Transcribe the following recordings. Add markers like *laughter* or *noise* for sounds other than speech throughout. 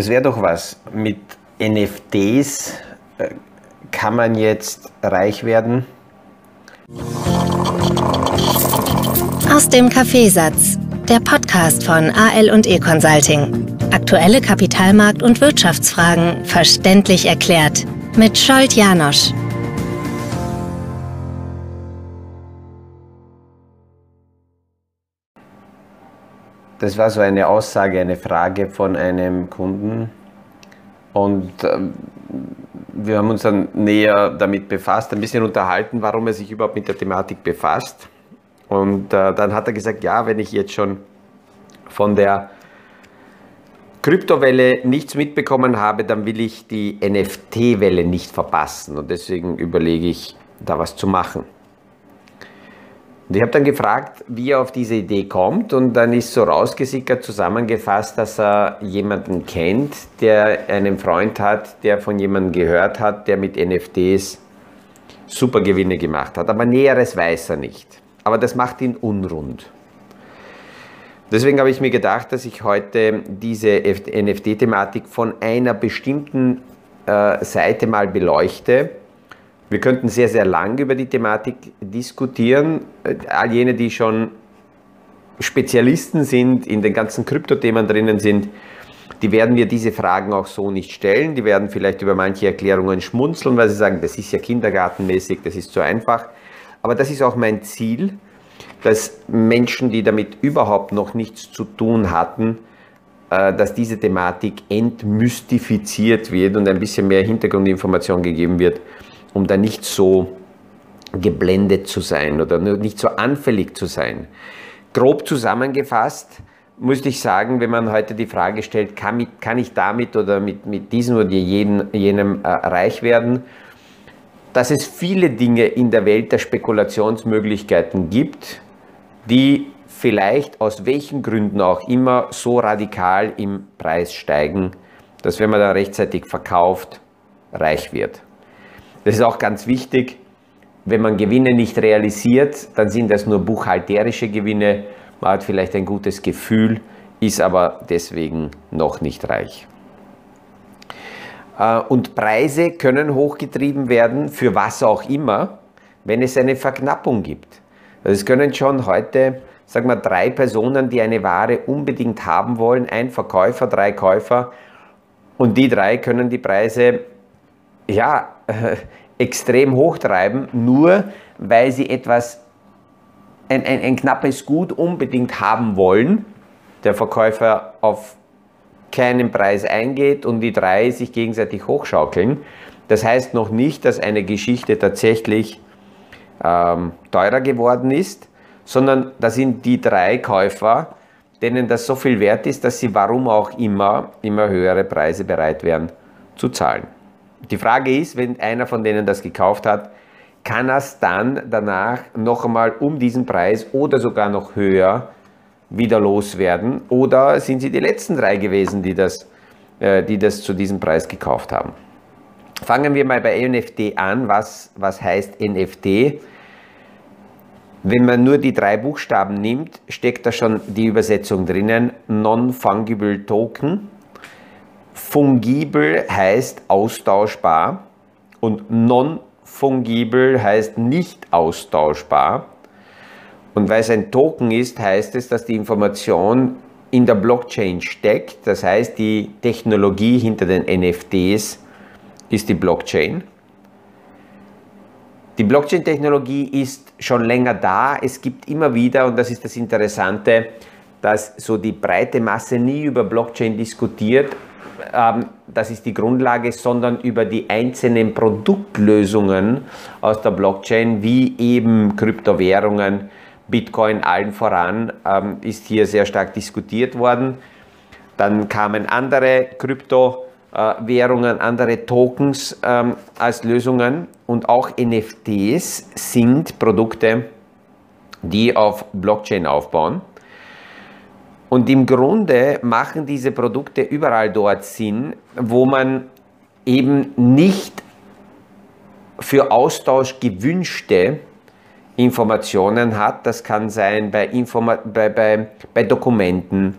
Das wäre doch was. Mit NFTs äh, kann man jetzt reich werden? Aus dem Kaffeesatz, der Podcast von AL und E Consulting. Aktuelle Kapitalmarkt- und Wirtschaftsfragen verständlich erklärt mit Scholt Janosch. Das war so eine Aussage, eine Frage von einem Kunden. Und äh, wir haben uns dann näher damit befasst, ein bisschen unterhalten, warum er sich überhaupt mit der Thematik befasst. Und äh, dann hat er gesagt, ja, wenn ich jetzt schon von der Kryptowelle nichts mitbekommen habe, dann will ich die NFT-Welle nicht verpassen. Und deswegen überlege ich, da was zu machen. Und ich habe dann gefragt, wie er auf diese Idee kommt und dann ist so rausgesickert zusammengefasst, dass er jemanden kennt, der einen Freund hat, der von jemandem gehört hat, der mit NFTs super Gewinne gemacht hat. Aber Näheres weiß er nicht. Aber das macht ihn unrund. Deswegen habe ich mir gedacht, dass ich heute diese NFT-Thematik von einer bestimmten äh, Seite mal beleuchte wir könnten sehr, sehr lang über die Thematik diskutieren. All jene, die schon Spezialisten sind, in den ganzen Kryptothemen drinnen sind, die werden mir diese Fragen auch so nicht stellen. Die werden vielleicht über manche Erklärungen schmunzeln, weil sie sagen, das ist ja kindergartenmäßig, das ist zu einfach. Aber das ist auch mein Ziel, dass Menschen, die damit überhaupt noch nichts zu tun hatten, äh, dass diese Thematik entmystifiziert wird und ein bisschen mehr Hintergrundinformation gegeben wird, um da nicht so geblendet zu sein oder nicht so anfällig zu sein. Grob zusammengefasst müsste ich sagen, wenn man heute die Frage stellt, kann, mit, kann ich damit oder mit, mit diesem oder jenem, jenem äh, reich werden, dass es viele Dinge in der Welt der Spekulationsmöglichkeiten gibt, die vielleicht aus welchen Gründen auch immer so radikal im Preis steigen, dass wenn man da rechtzeitig verkauft, reich wird. Das ist auch ganz wichtig. Wenn man Gewinne nicht realisiert, dann sind das nur buchhalterische Gewinne. Man hat vielleicht ein gutes Gefühl, ist aber deswegen noch nicht reich. Äh, und Preise können hochgetrieben werden, für was auch immer, wenn es eine Verknappung gibt. Also es können schon heute, sagen wir, drei Personen, die eine Ware unbedingt haben wollen, ein Verkäufer, drei Käufer, und die drei können die Preise ja, äh, extrem hochtreiben, nur weil sie etwas, ein, ein, ein knappes Gut unbedingt haben wollen, der Verkäufer auf keinen Preis eingeht und die drei sich gegenseitig hochschaukeln. Das heißt noch nicht, dass eine Geschichte tatsächlich ähm, teurer geworden ist, sondern da sind die drei Käufer, denen das so viel wert ist, dass sie warum auch immer immer höhere Preise bereit wären zu zahlen. Die Frage ist, wenn einer von denen das gekauft hat, kann er es dann danach noch einmal um diesen Preis oder sogar noch höher wieder loswerden? Oder sind sie die letzten drei gewesen, die das, äh, die das zu diesem Preis gekauft haben? Fangen wir mal bei NFT an. Was, was heißt NFT? Wenn man nur die drei Buchstaben nimmt, steckt da schon die Übersetzung drinnen. Non-Fungible Token. Fungibel heißt austauschbar und non-fungibel heißt nicht austauschbar. Und weil es ein Token ist, heißt es, dass die Information in der Blockchain steckt. Das heißt, die Technologie hinter den NFTs ist die Blockchain. Die Blockchain-Technologie ist schon länger da. Es gibt immer wieder, und das ist das Interessante, dass so die breite Masse nie über Blockchain diskutiert, ähm, das ist die Grundlage, sondern über die einzelnen Produktlösungen aus der Blockchain, wie eben Kryptowährungen, Bitcoin allen voran, ähm, ist hier sehr stark diskutiert worden. Dann kamen andere Kryptowährungen, andere Tokens ähm, als Lösungen und auch NFTs sind Produkte, die auf Blockchain aufbauen. Und im Grunde machen diese Produkte überall dort Sinn, wo man eben nicht für Austausch gewünschte Informationen hat. Das kann sein bei, Informa bei, bei, bei Dokumenten,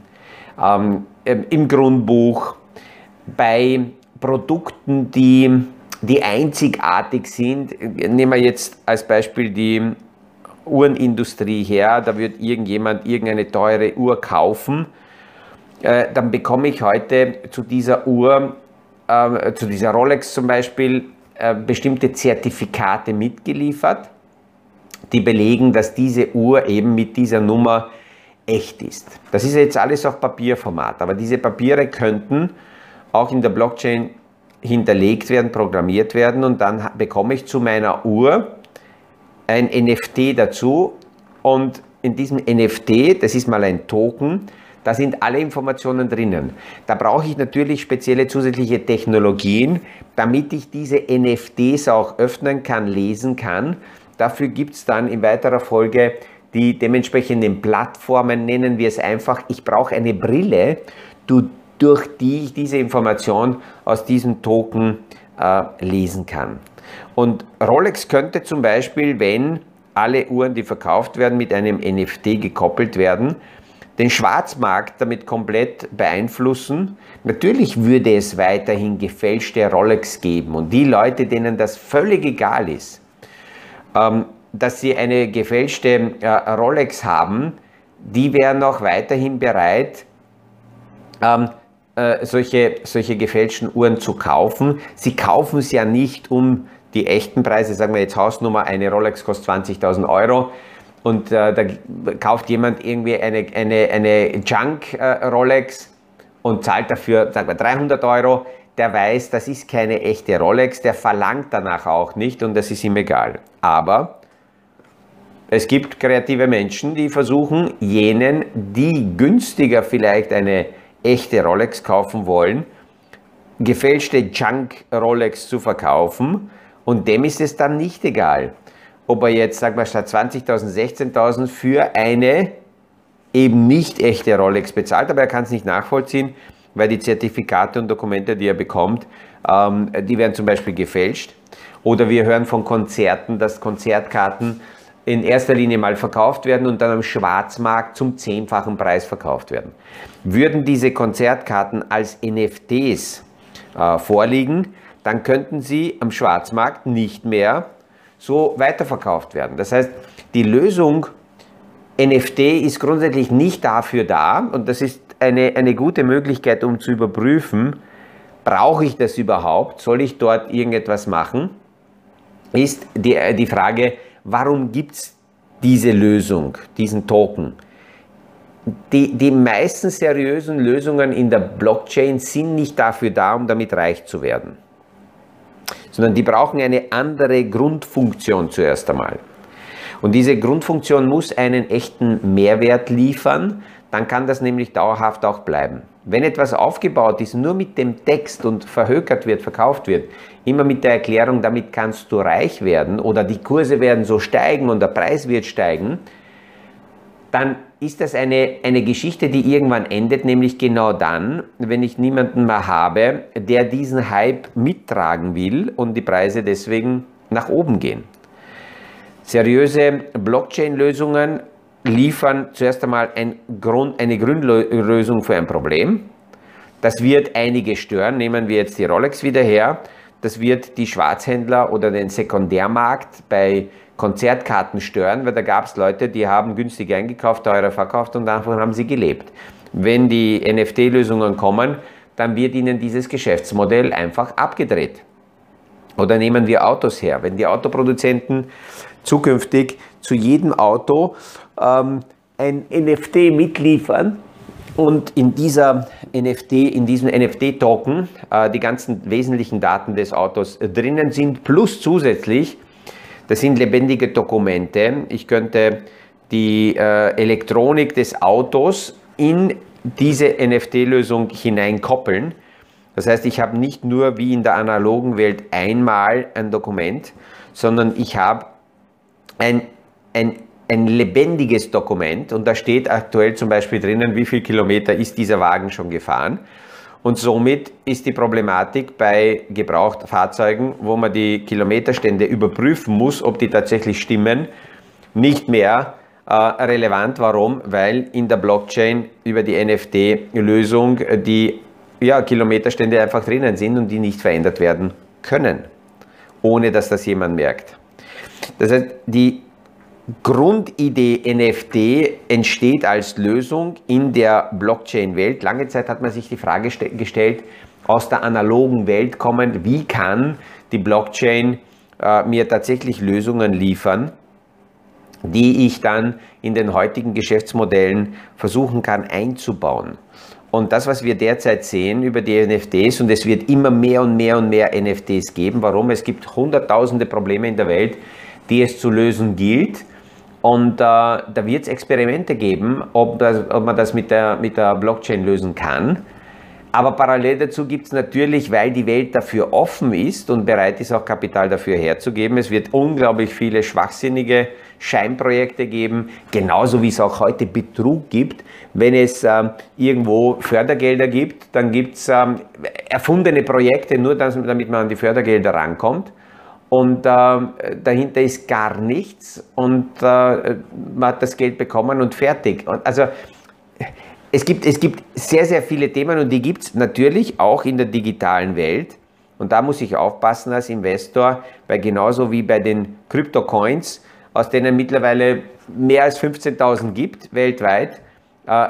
ähm, im Grundbuch, bei Produkten, die, die einzigartig sind. Nehmen wir jetzt als Beispiel die Uhrenindustrie her, da wird irgendjemand irgendeine teure Uhr kaufen, äh, dann bekomme ich heute zu dieser Uhr, äh, zu dieser Rolex zum Beispiel, äh, bestimmte Zertifikate mitgeliefert, die belegen, dass diese Uhr eben mit dieser Nummer echt ist. Das ist jetzt alles auf Papierformat, aber diese Papiere könnten auch in der Blockchain hinterlegt werden, programmiert werden und dann bekomme ich zu meiner Uhr ein NFT dazu und in diesem NFT, das ist mal ein Token, da sind alle Informationen drinnen. Da brauche ich natürlich spezielle zusätzliche Technologien, damit ich diese NFTs auch öffnen kann, lesen kann. Dafür gibt es dann in weiterer Folge die dementsprechenden Plattformen, nennen wir es einfach. Ich brauche eine Brille, durch die ich diese Information aus diesem Token äh, lesen kann. Und Rolex könnte zum Beispiel, wenn alle Uhren, die verkauft werden, mit einem NFT gekoppelt werden, den Schwarzmarkt damit komplett beeinflussen. Natürlich würde es weiterhin gefälschte Rolex geben und die Leute, denen das völlig egal ist, ähm, dass sie eine gefälschte äh, Rolex haben, die wären auch weiterhin bereit, ähm, äh, solche, solche gefälschten Uhren zu kaufen. Sie kaufen es ja nicht um die echten Preise, sagen wir jetzt Hausnummer, eine Rolex kostet 20.000 Euro und äh, da kauft jemand irgendwie eine, eine, eine Junk-Rolex äh, und zahlt dafür, sagen wir, 300 Euro, der weiß, das ist keine echte Rolex, der verlangt danach auch nicht und das ist ihm egal. Aber es gibt kreative Menschen, die versuchen, jenen, die günstiger vielleicht eine echte Rolex kaufen wollen, gefälschte Junk-Rolex zu verkaufen und dem ist es dann nicht egal, ob er jetzt, sag mal, statt 20.000, 16.000 für eine eben nicht echte Rolex bezahlt, aber er kann es nicht nachvollziehen, weil die Zertifikate und Dokumente, die er bekommt, ähm, die werden zum Beispiel gefälscht. Oder wir hören von Konzerten, dass Konzertkarten in erster Linie mal verkauft werden und dann am Schwarzmarkt zum zehnfachen Preis verkauft werden. Würden diese Konzertkarten als NFTs äh, vorliegen, dann könnten sie am Schwarzmarkt nicht mehr so weiterverkauft werden. Das heißt, die Lösung NFT ist grundsätzlich nicht dafür da und das ist eine, eine gute Möglichkeit, um zu überprüfen, brauche ich das überhaupt, soll ich dort irgendetwas machen, ist die, die Frage, warum gibt es diese Lösung, diesen Token? Die, die meisten seriösen Lösungen in der Blockchain sind nicht dafür da, um damit reich zu werden sondern die brauchen eine andere Grundfunktion zuerst einmal. Und diese Grundfunktion muss einen echten Mehrwert liefern, dann kann das nämlich dauerhaft auch bleiben. Wenn etwas aufgebaut ist, nur mit dem Text und verhökert wird, verkauft wird, immer mit der Erklärung, damit kannst du reich werden oder die Kurse werden so steigen und der Preis wird steigen, dann ist das eine, eine Geschichte, die irgendwann endet, nämlich genau dann, wenn ich niemanden mehr habe, der diesen Hype mittragen will und die Preise deswegen nach oben gehen. Seriöse Blockchain-Lösungen liefern zuerst einmal ein Grund, eine Grundlösung für ein Problem. Das wird einige stören. Nehmen wir jetzt die Rolex wieder her. Das wird die Schwarzhändler oder den Sekundärmarkt bei Konzertkarten stören, weil da gab es Leute, die haben günstig eingekauft, teurer verkauft und davon haben sie gelebt. Wenn die NFT-Lösungen kommen, dann wird ihnen dieses Geschäftsmodell einfach abgedreht. Oder nehmen wir Autos her. Wenn die Autoproduzenten zukünftig zu jedem Auto ähm, ein NFT mitliefern und in dieser NFT, in diesem NFT-Token äh, die ganzen wesentlichen Daten des Autos drinnen sind, plus zusätzlich das sind lebendige Dokumente. Ich könnte die äh, Elektronik des Autos in diese NFT-Lösung hineinkoppeln. Das heißt, ich habe nicht nur wie in der analogen Welt einmal ein Dokument, sondern ich habe ein, ein, ein lebendiges Dokument und da steht aktuell zum Beispiel drinnen, wie viel Kilometer ist dieser Wagen schon gefahren. Und somit ist die Problematik bei Gebrauchtfahrzeugen, wo man die Kilometerstände überprüfen muss, ob die tatsächlich stimmen, nicht mehr äh, relevant. Warum? Weil in der Blockchain über die NFT-Lösung die ja, Kilometerstände einfach drinnen sind und die nicht verändert werden können, ohne dass das jemand merkt. Das heißt, die Grundidee NFT entsteht als Lösung in der Blockchain-Welt. Lange Zeit hat man sich die Frage gestellt, aus der analogen Welt kommend, wie kann die Blockchain äh, mir tatsächlich Lösungen liefern, die ich dann in den heutigen Geschäftsmodellen versuchen kann einzubauen. Und das, was wir derzeit sehen über die NFTs, und es wird immer mehr und mehr und mehr NFTs geben. Warum? Es gibt hunderttausende Probleme in der Welt, die es zu lösen gilt. Und äh, da wird es Experimente geben, ob, das, ob, man das mit der, mit der Blockchain lösen kann. Aber parallel dazu gibt es natürlich, weil die Welt dafür offen ist und bereit ist, auch Kapital dafür herzugeben, es wird unglaublich viele schwachsinnige Scheinprojekte geben, genauso wie es auch heute Betrug gibt. Wenn es äh, irgendwo Fördergelder gibt, dann gibt es ähm, erfundene Projekte, nur damit man an die Fördergelder rankommt. Und äh, dahinter ist gar nichts und äh, man hat das Geld bekommen und fertig. Und also es gibt, es gibt sehr, sehr viele Themen und die gibt es natürlich auch in der digitalen Welt. Und da muss ich aufpassen als Investor, weil genauso wie bei den Krypto-Coins, aus denen mittlerweile mehr als 15.000 gibt weltweit,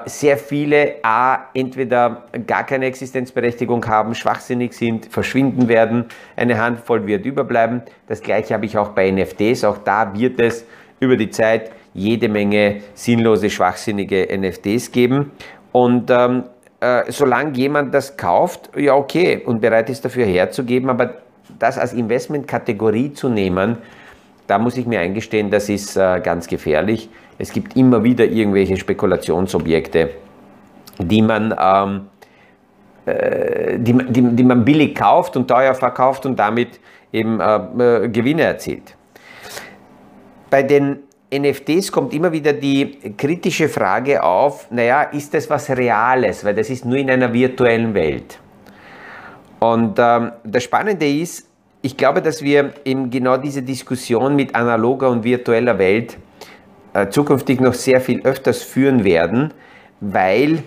sehr viele A, entweder gar keine Existenzberechtigung haben, schwachsinnig sind, verschwinden werden, eine Handvoll wird überbleiben. Das gleiche habe ich auch bei NFTs, auch da wird es über die Zeit jede Menge sinnlose, schwachsinnige NFTs geben. Und ähm, äh, solange jemand das kauft, ja okay, und bereit ist dafür herzugeben, aber das als Investmentkategorie zu nehmen, da muss ich mir eingestehen, das ist äh, ganz gefährlich. Es gibt immer wieder irgendwelche Spekulationsobjekte, die man, ähm, äh, die, die, die, man billig kauft und teuer verkauft und damit eben äh, äh Gewinne erzielt. Bei den NFTs kommt immer wieder die kritische Frage auf, naja, ist das was Reales? Weil das ist nur in einer virtuellen Welt. Und ähm, das Spannende ist, ich glaube, dass wir eben genau diese Diskussion mit analoger und virtueller Welt zukünftig noch sehr viel öfters führen werden, weil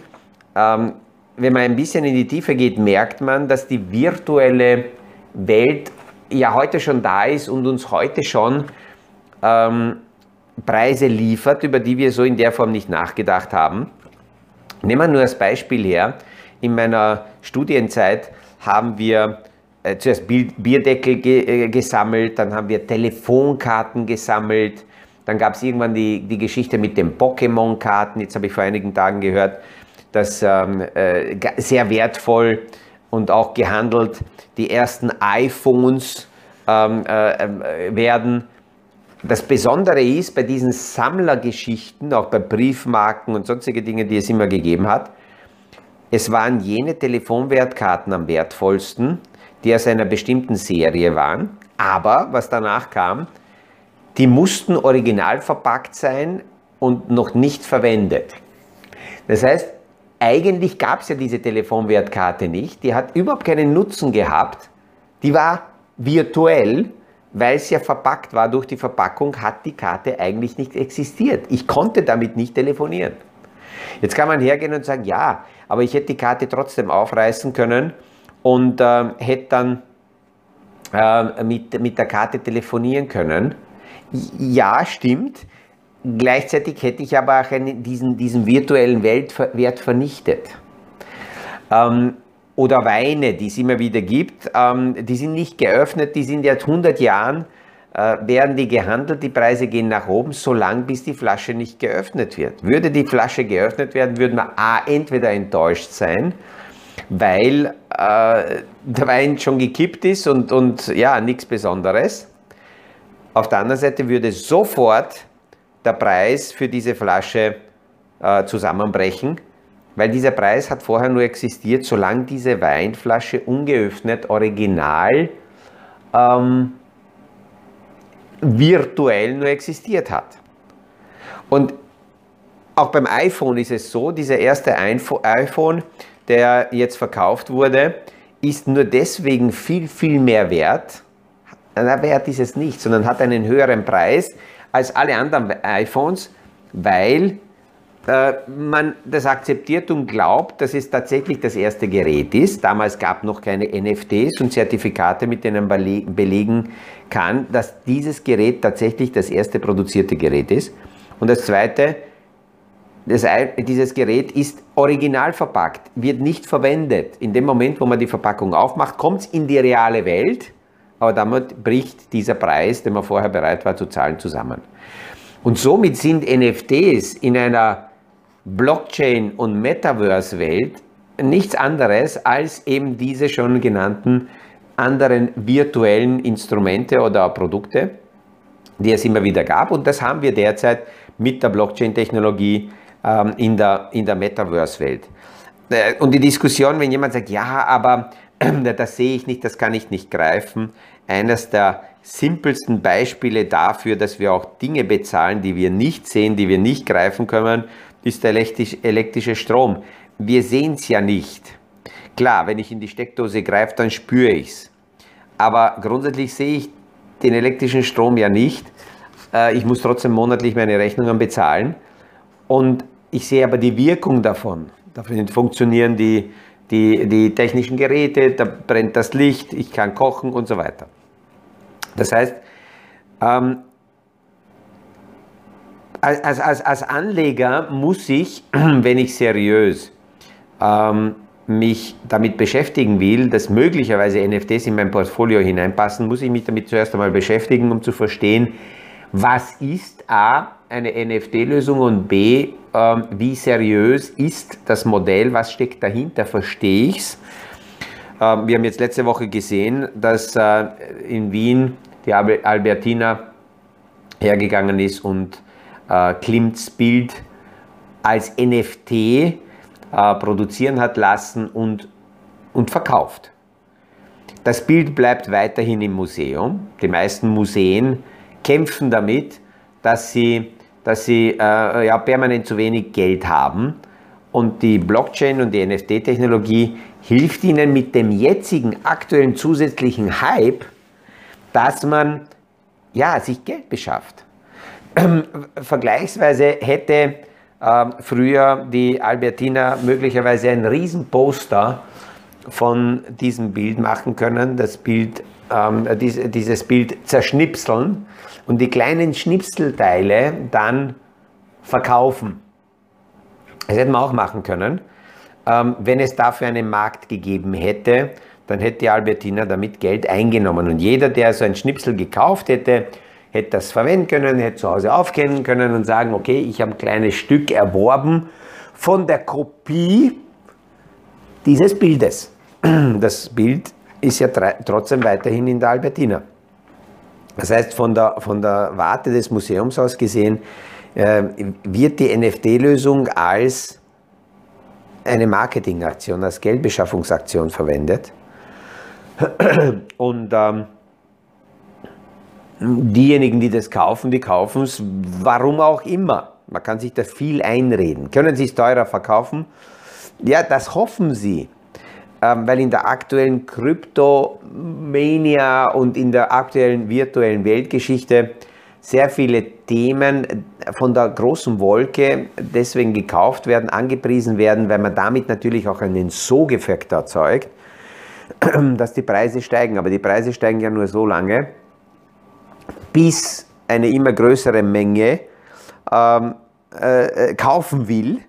ähm, wenn man ein bisschen in die Tiefe geht, merkt man, dass die virtuelle Welt ja heute schon da ist und uns heute schon ähm, Preise liefert, über die wir so in der Form nicht nachgedacht haben. Nehmen wir nur als Beispiel her. In meiner Studienzeit haben wir äh, zuerst Bierdeckel ge äh, gesammelt, dann haben wir Telefonkarten gesammelt, dann gab es irgendwann die, die Geschichte mit den Pokémon-Karten. Jetzt habe ich vor einigen Tagen gehört, dass ähm, äh, sehr wertvoll und auch gehandelt die ersten iPhones ähm, äh, äh werden das Besondere ist bei diesen Sammlergeschichten, auch bei Briefmarken und sonstige Dinge, die es immer gegeben hat, es waren jene Telefonwertkarten am wertvollsten, die aus einer bestimmten Serie waren. Aber was danach kam, die mussten original verpackt sein und noch nicht verwendet. Das heißt, eigentlich gab es ja diese Telefonwertkarte nicht. Die hat überhaupt keinen Nutzen gehabt. Die war virtuell weil es ja verpackt war durch die Verpackung, hat die Karte eigentlich nicht existiert. Ich konnte damit nicht telefonieren. Jetzt kann man hergehen und sagen, ja, aber ich hätte die Karte trotzdem aufreißen können und äh, hätte dann äh, mit, mit der Karte telefonieren können. Ja, stimmt. Gleichzeitig hätte ich aber auch einen, diesen, diesen virtuellen Weltwert vernichtet. Ähm, oder Weine, die es immer wieder gibt, ähm, die sind nicht geöffnet, die sind jetzt 100 Jahren, äh, werden die gehandelt, die Preise gehen nach oben, solange bis die Flasche nicht geöffnet wird. Würde die Flasche geöffnet werden, würde man A, entweder enttäuscht sein, weil äh, der Wein schon gekippt ist und, und ja, nichts Besonderes. Auf der anderen Seite würde sofort der Preis für diese Flasche äh, zusammenbrechen weil dieser Preis hat vorher nur existiert, solange diese Weinflasche ungeöffnet, original, ähm, virtuell nur existiert hat. Und auch beim iPhone ist es so, dieser erste iPhone, der jetzt verkauft wurde, ist nur deswegen viel, viel mehr wert. Na, wert ist es nicht, sondern hat einen höheren Preis als alle anderen iPhones, weil äh, man das akzeptiert und glaubt, dass es tatsächlich das erste Gerät ist. Damals gab noch keine NFTs und Zertifikate, mit denen man belegen kann, dass dieses Gerät tatsächlich das erste produzierte Gerät ist. Und das zweite, das, dieses Gerät ist original verpackt, wird nicht verwendet. In dem Moment, wo man die Verpackung aufmacht, kommt es in die reale Welt, aber damit bricht dieser Preis, den man vorher bereit war zu zahlen, zusammen. Und somit sind NFTs in einer Blockchain- und Metaverse-Welt nichts anderes als eben diese schon genannten anderen virtuellen Instrumente oder Produkte, die es immer wieder gab. Und das haben wir derzeit mit der Blockchain-Technologie ähm, in der, in der Metaverse-Welt. Äh, und die Diskussion, wenn jemand sagt, ja, aber das sehe ich nicht, das kann ich nicht greifen, eines der simpelsten Beispiele dafür, dass wir auch Dinge bezahlen, die wir nicht sehen, die wir nicht greifen können, ist der elektrische Strom. Wir sehen es ja nicht. Klar, wenn ich in die Steckdose greife, dann spüre ich es. Aber grundsätzlich sehe ich den elektrischen Strom ja nicht. Äh, ich muss trotzdem monatlich meine Rechnungen bezahlen. Und ich sehe aber die Wirkung davon. Dafür funktionieren die, die, die technischen Geräte, da brennt das Licht, ich kann kochen und so weiter. Das heißt, ähm, als, als, als Anleger muss ich, *clears throat* wenn ich seriös ähm, mich damit beschäftigen will, dass möglicherweise NFTs in mein Portfolio hineinpassen, muss ich mich damit zuerst einmal beschäftigen, um zu verstehen, was ist A, eine NFT-Lösung und B, äh, wie seriös ist das Modell, was steckt dahinter, verstehe ich es. Äh, wir haben jetzt letzte Woche gesehen, dass äh, in Wien die Albertina hergegangen ist und äh, Klimts Bild als NFT äh, produzieren hat lassen und, und verkauft. Das Bild bleibt weiterhin im Museum. Die meisten Museen kämpfen damit, dass sie, dass sie äh, ja, permanent zu wenig Geld haben. Und die Blockchain und die NFT-Technologie hilft ihnen mit dem jetzigen aktuellen zusätzlichen Hype, dass man ja, sich Geld beschafft. *clears throat* vergleichsweise hätte äh, früher die Albertina möglicherweise ein Riesenposter von diesem Bild machen können, das Bild, ähm, dies, dieses Bild zerschnipseln und die kleinen Schnipselteile dann verkaufen. Das hätten wir auch machen können. Ähm, wenn es dafür einen Markt gegeben hätte, dann hätte Albertina damit Geld eingenommen. Und jeder, der so ein Schnipsel gekauft hätte, hätte das verwenden können, hätte zu Hause aufkennen können und sagen, okay, ich habe ein kleines Stück erworben von der Kopie dieses Bildes. Das Bild ist ja trotzdem weiterhin in der Albertina. Das heißt, von der, von der Warte des Museums aus gesehen, äh, wird die NFT-Lösung als eine Marketingaktion, als Geldbeschaffungsaktion verwendet. Und ähm, diejenigen, die das kaufen, die kaufen es, warum auch immer. Man kann sich da viel einreden. Können sie es teurer verkaufen? Ja, das hoffen sie, weil in der aktuellen Kryptomania und in der aktuellen virtuellen Weltgeschichte sehr viele Themen von der großen Wolke deswegen gekauft werden, angepriesen werden, weil man damit natürlich auch einen Sogeffekt erzeugt, *clears throat* dass die Preise steigen. Aber die Preise steigen ja nur so lange, bis eine immer größere Menge ähm, äh, äh, kaufen will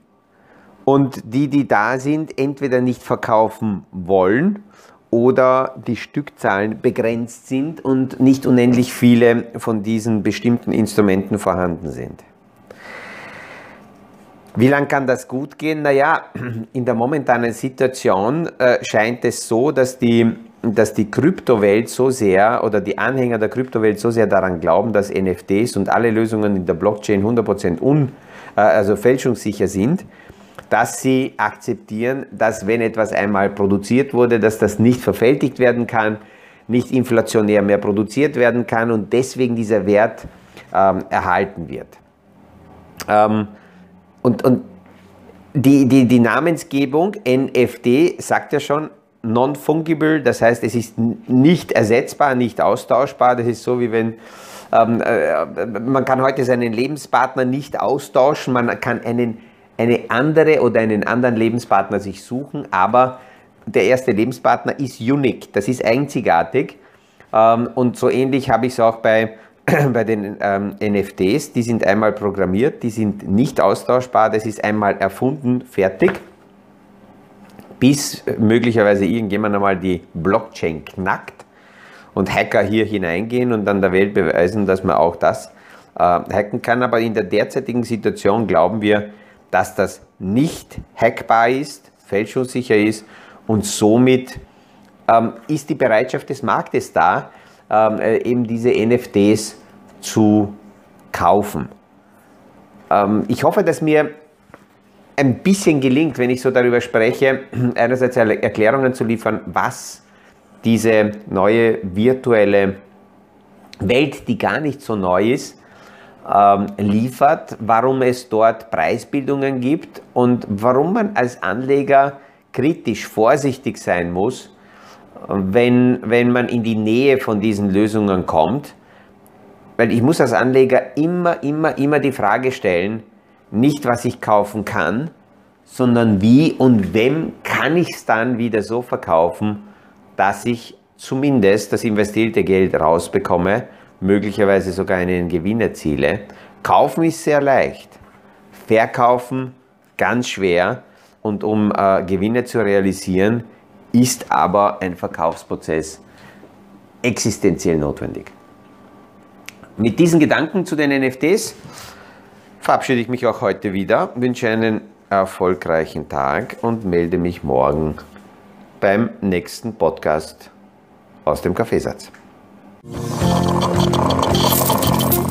und die, die da sind, entweder nicht verkaufen wollen oder die Stückzahlen begrenzt sind und nicht unendlich viele von diesen bestimmten Instrumenten vorhanden sind. Wie lange kann das gut gehen? Naja, in der momentanen Situation äh, scheint es so, dass die dass die Kryptowelt so sehr oder die Anhänger der Kryptowelt so sehr daran glauben, dass NFTs und alle Lösungen in der Blockchain 100% un, äh, also fälschungssicher sind, dass sie akzeptieren, dass wenn etwas einmal produziert wurde, dass das nicht verfältigt werden kann, nicht inflationär mehr produziert werden kann und deswegen dieser Wert ähm, erhalten wird. Ähm, und, und die, die, die Namensgebung NFT sagt ja schon, non-fungible, das heißt, es ist nicht ersetzbar, nicht austauschbar. Das ist so, wie wenn ähm, äh, man kann heute seinen Lebenspartner nicht austauschen, man kann einen eine andere oder einen anderen Lebenspartner sich suchen, aber der erste Lebenspartner ist unique, das ist einzigartig. Ähm, und so ähnlich habe ich es auch bei, *clears throat* bei den ähm, NFTs, die sind einmal programmiert, die sind nicht austauschbar, das ist einmal erfunden, fertig, bis möglicherweise irgendjemand einmal die Blockchain knackt und Hacker hier hineingehen und dann der Welt beweisen, dass man auch das äh, hacken kann. Aber in der derzeitigen Situation glauben wir, dass das nicht hackbar ist, fälschungssicher ist und somit ähm, ist die Bereitschaft des Marktes da, ähm, äh, eben diese NFTs zu kaufen. Ähm, ich hoffe, dass mir ein bisschen gelingt, wenn ich so darüber spreche, *clears throat* einerseits Erklärungen zu liefern, was diese neue virtuelle Welt, die gar nicht so neu ist, ähm, liefert, warum es dort Preisbildungen gibt und warum man als Anleger kritisch vorsichtig sein muss, wenn, wenn man in die Nähe von diesen Lösungen kommt. Weil ich muss als Anleger immer, immer, immer die Frage stellen, nicht was ich kaufen kann, sondern wie und wem kann ich es dann wieder so verkaufen, dass ich zumindest das investierte Geld rausbekomme, möglicherweise sogar einen Gewinn erziele. Kaufen ist sehr leicht, verkaufen ganz schwer und um äh, Gewinne zu realisieren, ist aber ein Verkaufsprozess existenziell notwendig. Mit diesen Gedanken zu den NFTs verabschiede ich mich auch heute wieder, wünsche einen erfolgreichen Tag und melde mich morgen beim nächsten Podcast aus dem Kaffeesatz.